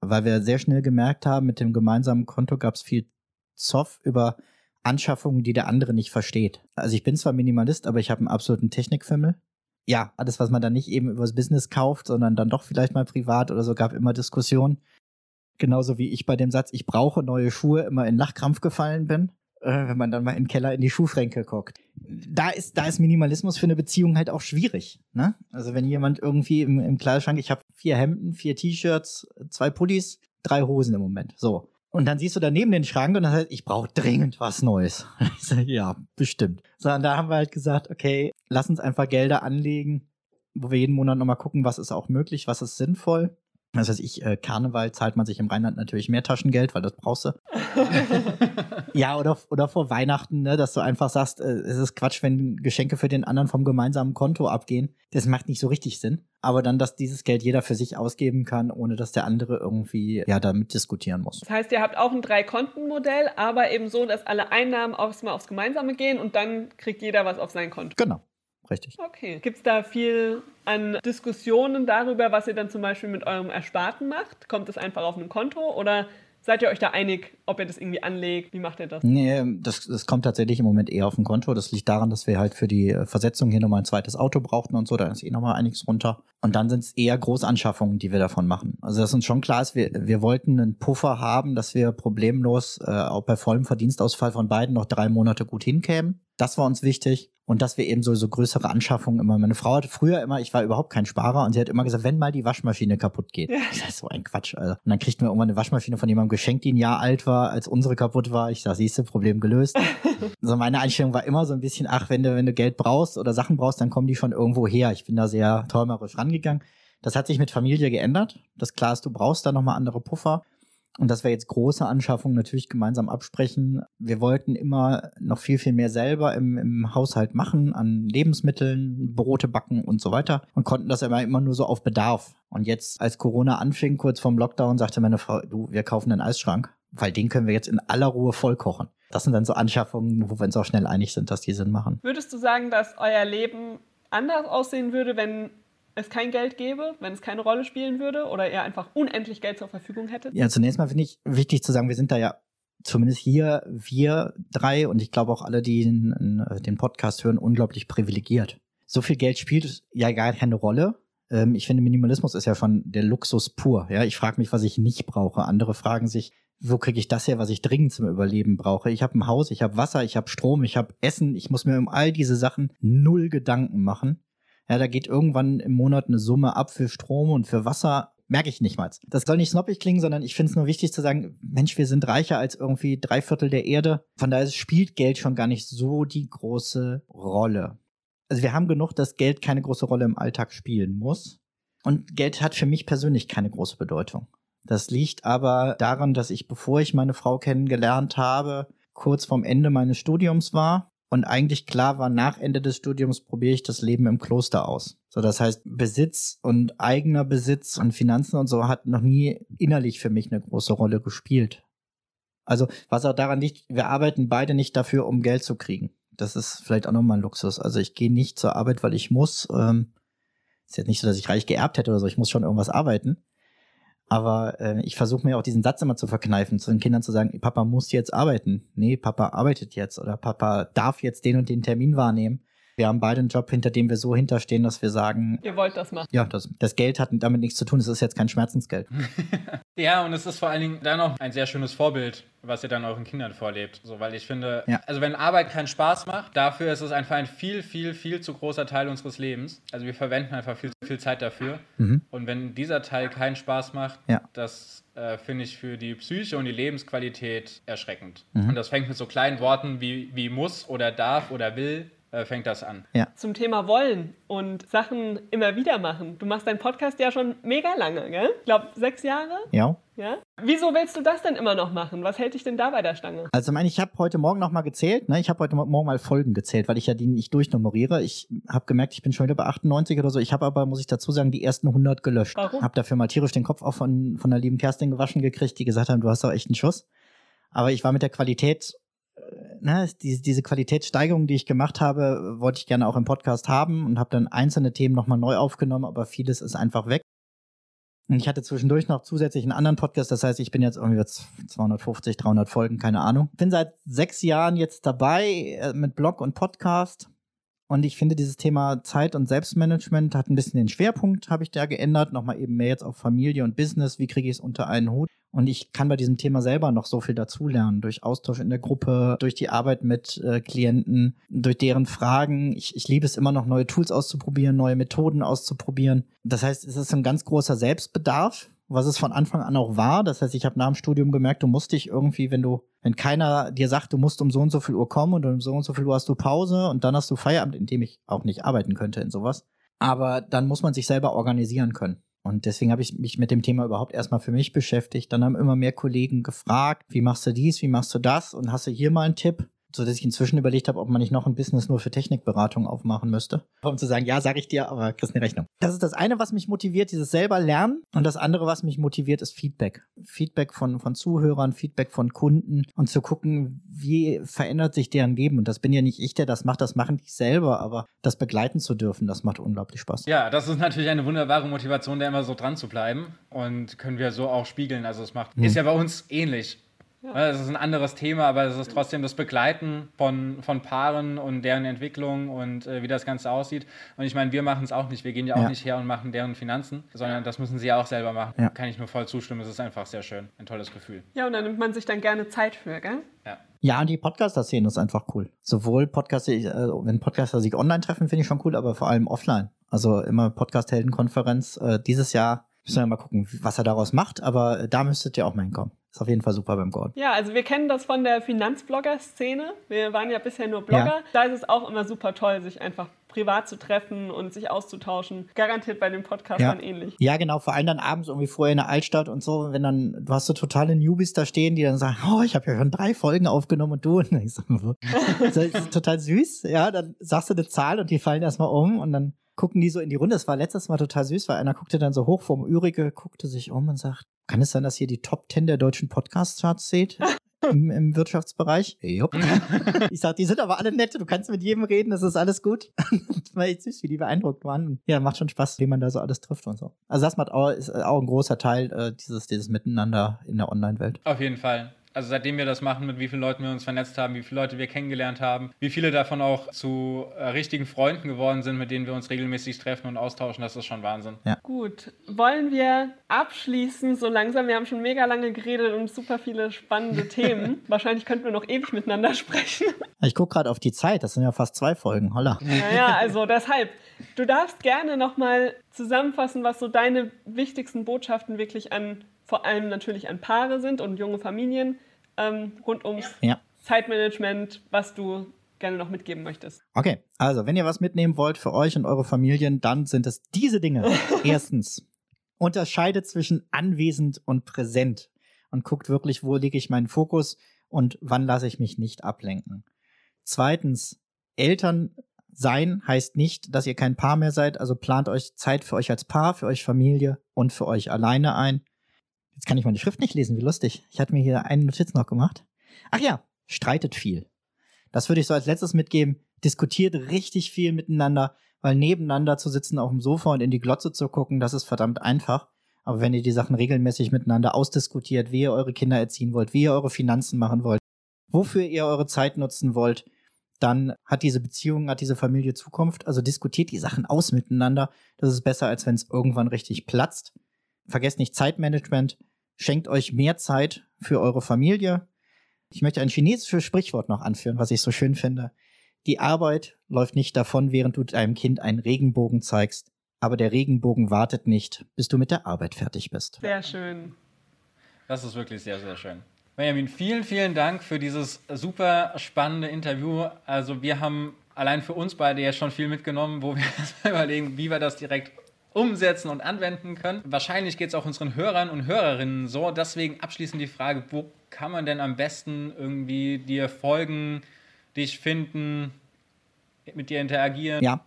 Weil wir sehr schnell gemerkt haben, mit dem gemeinsamen Konto gab es viel Zoff über Anschaffungen, die der andere nicht versteht. Also ich bin zwar Minimalist, aber ich habe einen absoluten Technikfimmel. Ja, alles, was man dann nicht eben übers Business kauft, sondern dann doch vielleicht mal privat oder so, gab immer Diskussionen. Genauso wie ich bei dem Satz, ich brauche neue Schuhe, immer in Lachkrampf gefallen bin, äh, wenn man dann mal den Keller in die Schuhfränke guckt. Da ist, da ist Minimalismus für eine Beziehung halt auch schwierig. Ne? Also wenn jemand irgendwie im, im Kleiderschrank, ich habe vier Hemden, vier T-Shirts, zwei Pullis, drei Hosen im Moment. So. Und dann siehst du daneben den Schrank und dann heißt, ich brauche dringend was Neues. Ich sag, ja, bestimmt. So, und da haben wir halt gesagt, okay, lass uns einfach Gelder anlegen, wo wir jeden Monat nochmal gucken, was ist auch möglich, was ist sinnvoll. Das heißt, ich, äh, Karneval zahlt man sich im Rheinland natürlich mehr Taschengeld, weil das brauchst du. ja, oder, oder vor Weihnachten, ne, dass du einfach sagst, äh, es ist Quatsch, wenn Geschenke für den anderen vom gemeinsamen Konto abgehen. Das macht nicht so richtig Sinn. Aber dann, dass dieses Geld jeder für sich ausgeben kann, ohne dass der andere irgendwie ja damit diskutieren muss. Das heißt, ihr habt auch ein Drei-Konten-Modell, aber eben so, dass alle Einnahmen erstmal aufs Gemeinsame gehen und dann kriegt jeder was auf sein Konto. Genau. Richtig. Okay. Gibt es da viel an Diskussionen darüber, was ihr dann zum Beispiel mit eurem Ersparten macht? Kommt es einfach auf ein Konto oder Seid ihr euch da einig, ob ihr das irgendwie anlegt? Wie macht ihr das? Nee, das, das kommt tatsächlich im Moment eher auf ein Konto. Das liegt daran, dass wir halt für die Versetzung hier nochmal ein zweites Auto brauchten und so. Da ist eh nochmal einiges runter. Und dann sind es eher Großanschaffungen, die wir davon machen. Also dass uns schon klar ist, wir, wir wollten einen Puffer haben, dass wir problemlos äh, auch bei vollem Verdienstausfall von beiden noch drei Monate gut hinkämen. Das war uns wichtig. Und dass wir eben so, so größere Anschaffungen immer. Meine Frau hatte früher immer, ich war überhaupt kein Sparer und sie hat immer gesagt, wenn mal die Waschmaschine kaputt geht. Ja. Ich sag, so ein Quatsch, Alter. Und dann kriegten wir irgendwann eine Waschmaschine von jemandem geschenkt, die ein Jahr alt war, als unsere kaputt war. Ich sag, siehste, Problem gelöst. also meine Einstellung war immer so ein bisschen, ach, wenn du, wenn du Geld brauchst oder Sachen brauchst, dann kommen die schon irgendwo her. Ich bin da sehr träumerisch rangegangen. Das hat sich mit Familie geändert. Das klar ist, du brauchst da nochmal andere Puffer. Und dass wir jetzt große Anschaffungen natürlich gemeinsam absprechen. Wir wollten immer noch viel, viel mehr selber im, im Haushalt machen, an Lebensmitteln, Brote backen und so weiter und konnten das immer, immer nur so auf Bedarf. Und jetzt, als Corona anfing, kurz vorm Lockdown, sagte meine Frau, du, wir kaufen einen Eisschrank, weil den können wir jetzt in aller Ruhe voll kochen. Das sind dann so Anschaffungen, wo wir uns auch schnell einig sind, dass die Sinn machen. Würdest du sagen, dass euer Leben anders aussehen würde, wenn es kein Geld gäbe, wenn es keine Rolle spielen würde oder ihr einfach unendlich Geld zur Verfügung hättet? Ja, zunächst mal finde ich wichtig zu sagen, wir sind da ja zumindest hier wir drei und ich glaube auch alle, die den, den Podcast hören, unglaublich privilegiert. So viel Geld spielt ja gar keine Rolle. Ähm, ich finde, Minimalismus ist ja schon der Luxus pur. Ja, ich frage mich, was ich nicht brauche. Andere fragen sich, wo kriege ich das her, was ich dringend zum Überleben brauche? Ich habe ein Haus, ich habe Wasser, ich habe Strom, ich habe Essen. Ich muss mir um all diese Sachen null Gedanken machen. Ja, da geht irgendwann im Monat eine Summe ab für Strom und für Wasser. Merke ich nicht mal. Das soll nicht snoppig klingen, sondern ich finde es nur wichtig zu sagen, Mensch, wir sind reicher als irgendwie drei Viertel der Erde. Von daher spielt Geld schon gar nicht so die große Rolle. Also wir haben genug, dass Geld keine große Rolle im Alltag spielen muss. Und Geld hat für mich persönlich keine große Bedeutung. Das liegt aber daran, dass ich, bevor ich meine Frau kennengelernt habe, kurz vorm Ende meines Studiums war und eigentlich klar war, nach Ende des Studiums probiere ich das Leben im Kloster aus. So, das heißt, Besitz und eigener Besitz und Finanzen und so hat noch nie innerlich für mich eine große Rolle gespielt. Also, was auch daran liegt, wir arbeiten beide nicht dafür, um Geld zu kriegen. Das ist vielleicht auch nochmal ein Luxus. Also, ich gehe nicht zur Arbeit, weil ich muss. Ähm, ist jetzt nicht so, dass ich reich geerbt hätte oder so. Ich muss schon irgendwas arbeiten. Aber äh, ich versuche mir auch diesen Satz immer zu verkneifen, zu den Kindern zu sagen, Papa muss jetzt arbeiten. Nee, Papa arbeitet jetzt oder Papa darf jetzt den und den Termin wahrnehmen. Wir haben beide einen Job, hinter dem wir so hinterstehen, dass wir sagen, ihr wollt das machen. Ja, das, das Geld hat damit nichts zu tun. Es ist jetzt kein Schmerzensgeld. ja, und es ist vor allen Dingen dann auch ein sehr schönes Vorbild, was ihr dann euren Kindern vorlebt. So, weil ich finde, ja. also wenn Arbeit keinen Spaß macht, dafür ist es einfach ein viel, viel, viel zu großer Teil unseres Lebens. Also wir verwenden einfach viel zu viel Zeit dafür. Mhm. Und wenn dieser Teil keinen Spaß macht, ja. das äh, finde ich für die Psyche und die Lebensqualität erschreckend. Mhm. Und das fängt mit so kleinen Worten wie, wie muss oder darf oder will fängt das an. Ja. Zum Thema Wollen und Sachen immer wieder machen. Du machst deinen Podcast ja schon mega lange, gell? Ich glaube, sechs Jahre? Ja. Ja? Wieso willst du das denn immer noch machen? Was hält dich denn da bei der Stange? Also, ich, ich habe heute Morgen noch mal gezählt. Ne? Ich habe heute Morgen mal Folgen gezählt, weil ich ja die nicht durchnummeriere. Ich habe gemerkt, ich bin schon wieder bei 98 oder so. Ich habe aber, muss ich dazu sagen, die ersten 100 gelöscht. Warum? Habe dafür mal tierisch den Kopf auch von, von der lieben Kerstin gewaschen gekriegt, die gesagt haben, du hast doch echt einen Schuss. Aber ich war mit der Qualität ne, diese, diese Qualitätssteigerung, die ich gemacht habe, wollte ich gerne auch im Podcast haben und habe dann einzelne Themen nochmal neu aufgenommen, aber vieles ist einfach weg. Und ich hatte zwischendurch noch zusätzlich einen anderen Podcast, das heißt, ich bin jetzt irgendwie 250, 300 Folgen, keine Ahnung. Bin seit sechs Jahren jetzt dabei äh, mit Blog und Podcast. Und ich finde, dieses Thema Zeit und Selbstmanagement hat ein bisschen den Schwerpunkt, habe ich da geändert. Nochmal eben mehr jetzt auf Familie und Business. Wie kriege ich es unter einen Hut? Und ich kann bei diesem Thema selber noch so viel dazulernen, durch Austausch in der Gruppe, durch die Arbeit mit äh, Klienten, durch deren Fragen. Ich, ich liebe es immer noch, neue Tools auszuprobieren, neue Methoden auszuprobieren. Das heißt, es ist ein ganz großer Selbstbedarf, was es von Anfang an auch war. Das heißt, ich habe nach dem Studium gemerkt, du musst dich irgendwie, wenn du, wenn keiner dir sagt, du musst um so und so viel Uhr kommen und um so und so viel Uhr hast du Pause und dann hast du Feierabend, in dem ich auch nicht arbeiten könnte in sowas. Aber dann muss man sich selber organisieren können. Und deswegen habe ich mich mit dem Thema überhaupt erstmal für mich beschäftigt. Dann haben immer mehr Kollegen gefragt, wie machst du dies, wie machst du das und hast du hier mal einen Tipp? So dass ich inzwischen überlegt habe, ob man nicht noch ein Business nur für Technikberatung aufmachen müsste. Um zu sagen, ja, sage ich dir, aber kriegst eine Rechnung. Das ist das eine, was mich motiviert, dieses selber lernen. Und das andere, was mich motiviert, ist Feedback. Feedback von, von Zuhörern, Feedback von Kunden und zu gucken, wie verändert sich deren Leben. Und das bin ja nicht ich, der das macht, das machen die selber, aber das begleiten zu dürfen, das macht unglaublich Spaß. Ja, das ist natürlich eine wunderbare Motivation, da immer so dran zu bleiben und können wir so auch spiegeln. Also es macht, hm. ist ja bei uns ähnlich. Ja. Es ist ein anderes Thema, aber es ist trotzdem das Begleiten von, von Paaren und deren Entwicklung und äh, wie das Ganze aussieht. Und ich meine, wir machen es auch nicht. Wir gehen ja auch ja. nicht her und machen deren Finanzen, sondern das müssen sie ja auch selber machen. Ja. Kann ich nur voll zustimmen. Es ist einfach sehr schön. Ein tolles Gefühl. Ja, und dann nimmt man sich dann gerne Zeit für, gell? Ja. Ja, und die Podcaster-Szene ist einfach cool. Sowohl Podcaster, äh, wenn Podcaster sich online treffen, finde ich schon cool, aber vor allem offline. Also immer Podcast-Heldenkonferenz. Äh, dieses Jahr müssen wir mal gucken, was er daraus macht, aber äh, da müsstet ihr auch mal hinkommen. Ist auf jeden Fall super beim Gordon. Ja, also wir kennen das von der Finanzblogger-Szene. Wir waren ja bisher nur Blogger. Ja. Da ist es auch immer super toll, sich einfach privat zu treffen und sich auszutauschen. Garantiert bei dem Podcast ja. dann ähnlich. Ja, genau. Vor allem dann abends irgendwie vorher in der Altstadt und so, wenn dann, du hast so totale Newbies da stehen, die dann sagen, oh, ich habe ja schon drei Folgen aufgenommen und du. Und ich so, das ist total süß. Ja, dann sagst du eine Zahl und die fallen erstmal um und dann gucken die so in die Runde. Das war letztes Mal total süß, weil einer guckte dann so hoch vom Ürige, guckte sich um und sagt, kann es sein, dass ihr die Top 10 der deutschen Podcast-Charts seht? Im, Im, Wirtschaftsbereich. Jupp. ich sag, die sind aber alle nett, du kannst mit jedem reden, das ist alles gut. das war echt süß, wie die beeindruckt waren. Ja, macht schon Spaß, wie man da so alles trifft und so. Also das macht auch, ist auch ein großer Teil äh, dieses, dieses Miteinander in der Online-Welt. Auf jeden Fall also seitdem wir das machen, mit wie vielen Leuten wir uns vernetzt haben, wie viele Leute wir kennengelernt haben, wie viele davon auch zu äh, richtigen Freunden geworden sind, mit denen wir uns regelmäßig treffen und austauschen, das ist schon Wahnsinn. Ja. Gut, wollen wir abschließen so langsam? Wir haben schon mega lange geredet und super viele spannende Themen. Wahrscheinlich könnten wir noch ewig miteinander sprechen. Ich gucke gerade auf die Zeit, das sind ja fast zwei Folgen, holla. Naja, also deshalb, du darfst gerne nochmal zusammenfassen, was so deine wichtigsten Botschaften wirklich an vor allem natürlich an Paare sind und junge Familien ähm, rund ums ja. Zeitmanagement, was du gerne noch mitgeben möchtest. Okay, also wenn ihr was mitnehmen wollt für euch und eure Familien, dann sind es diese Dinge. Erstens, unterscheidet zwischen anwesend und präsent und guckt wirklich, wo lege ich meinen Fokus und wann lasse ich mich nicht ablenken. Zweitens, Eltern sein heißt nicht, dass ihr kein Paar mehr seid, also plant euch Zeit für euch als Paar, für euch Familie und für euch alleine ein. Jetzt kann ich meine Schrift nicht lesen, wie lustig. Ich hatte mir hier eine Notiz noch gemacht. Ach ja, streitet viel. Das würde ich so als letztes mitgeben. Diskutiert richtig viel miteinander, weil nebeneinander zu sitzen auf dem Sofa und in die Glotze zu gucken, das ist verdammt einfach. Aber wenn ihr die Sachen regelmäßig miteinander ausdiskutiert, wie ihr eure Kinder erziehen wollt, wie ihr eure Finanzen machen wollt, wofür ihr eure Zeit nutzen wollt, dann hat diese Beziehung, hat diese Familie Zukunft. Also diskutiert die Sachen aus miteinander. Das ist besser, als wenn es irgendwann richtig platzt. Vergesst nicht Zeitmanagement. Schenkt euch mehr Zeit für eure Familie. Ich möchte ein chinesisches Sprichwort noch anführen, was ich so schön finde. Die Arbeit läuft nicht davon, während du deinem Kind einen Regenbogen zeigst, aber der Regenbogen wartet nicht, bis du mit der Arbeit fertig bist. Sehr schön. Das ist wirklich sehr, sehr schön. Benjamin, vielen, vielen Dank für dieses super spannende Interview. Also wir haben allein für uns beide ja schon viel mitgenommen, wo wir überlegen, wie wir das direkt umsetzen und anwenden können. Wahrscheinlich geht es auch unseren Hörern und Hörerinnen so. Deswegen abschließend die Frage, wo kann man denn am besten irgendwie dir folgen, dich finden, mit dir interagieren? Ja.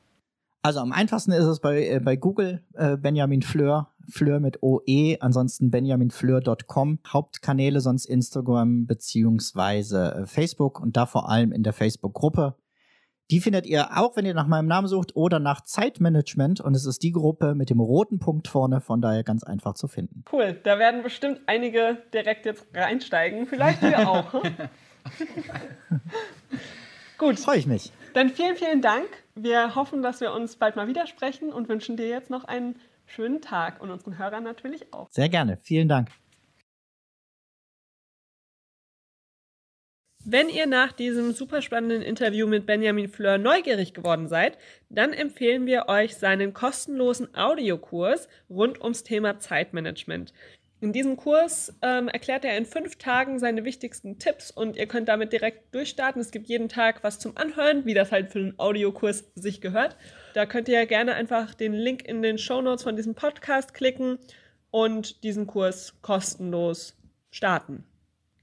Also am einfachsten ist es bei, äh, bei Google äh, Benjamin Fleur, Fleur mit OE, ansonsten benjaminfleur.com, Hauptkanäle sonst Instagram beziehungsweise äh, Facebook und da vor allem in der Facebook-Gruppe die findet ihr auch, wenn ihr nach meinem Namen sucht oder nach Zeitmanagement. Und es ist die Gruppe mit dem roten Punkt vorne, von daher ganz einfach zu finden. Cool, da werden bestimmt einige direkt jetzt reinsteigen. Vielleicht wir auch. Gut. Freue ich mich. Dann vielen, vielen Dank. Wir hoffen, dass wir uns bald mal widersprechen und wünschen dir jetzt noch einen schönen Tag und unseren Hörern natürlich auch. Sehr gerne. Vielen Dank. Wenn ihr nach diesem super spannenden Interview mit Benjamin Fleur neugierig geworden seid, dann empfehlen wir euch seinen kostenlosen Audiokurs rund ums Thema Zeitmanagement. In diesem Kurs ähm, erklärt er in fünf Tagen seine wichtigsten Tipps und ihr könnt damit direkt durchstarten. Es gibt jeden Tag was zum Anhören, wie das halt für einen Audiokurs sich gehört. Da könnt ihr gerne einfach den Link in den Show Notes von diesem Podcast klicken und diesen Kurs kostenlos starten.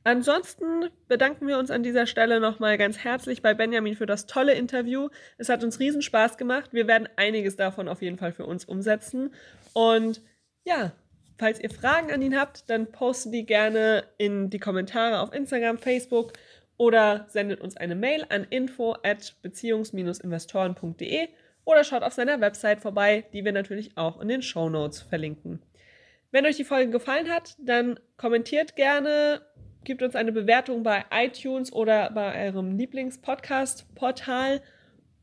Ansonsten bedanken wir uns an dieser Stelle nochmal ganz herzlich bei Benjamin für das tolle Interview. Es hat uns riesen Spaß gemacht. Wir werden einiges davon auf jeden Fall für uns umsetzen. Und ja, falls ihr Fragen an ihn habt, dann postet die gerne in die Kommentare auf Instagram, Facebook oder sendet uns eine Mail an info at beziehungs-investoren.de oder schaut auf seiner Website vorbei, die wir natürlich auch in den Show Notes verlinken. Wenn euch die Folge gefallen hat, dann kommentiert gerne, gebt uns eine Bewertung bei iTunes oder bei eurem Lieblingspodcast-Portal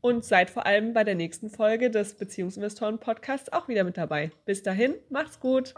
und seid vor allem bei der nächsten Folge des Beziehungsinvestoren-Podcasts auch wieder mit dabei. Bis dahin, macht's gut!